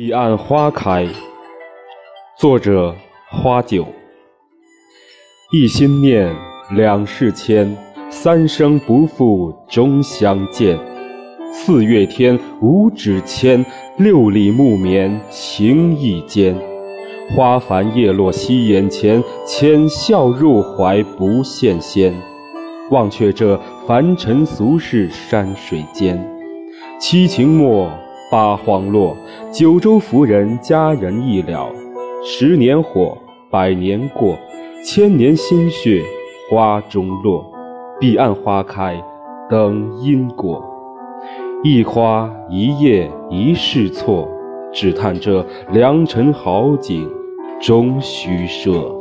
彼岸花开，作者花酒。一心念，两世牵，三生不负终相见。四月天，五指牵，六里木棉情意坚。花繁叶落惜眼前，牵笑入怀不羡仙。忘却这凡尘俗世山水间，七情没。八荒落，九州福人佳人易了。十年火，百年过，千年心血花中落。彼岸花开，等因果。一花一叶一世错，只叹这良辰好景终虚设。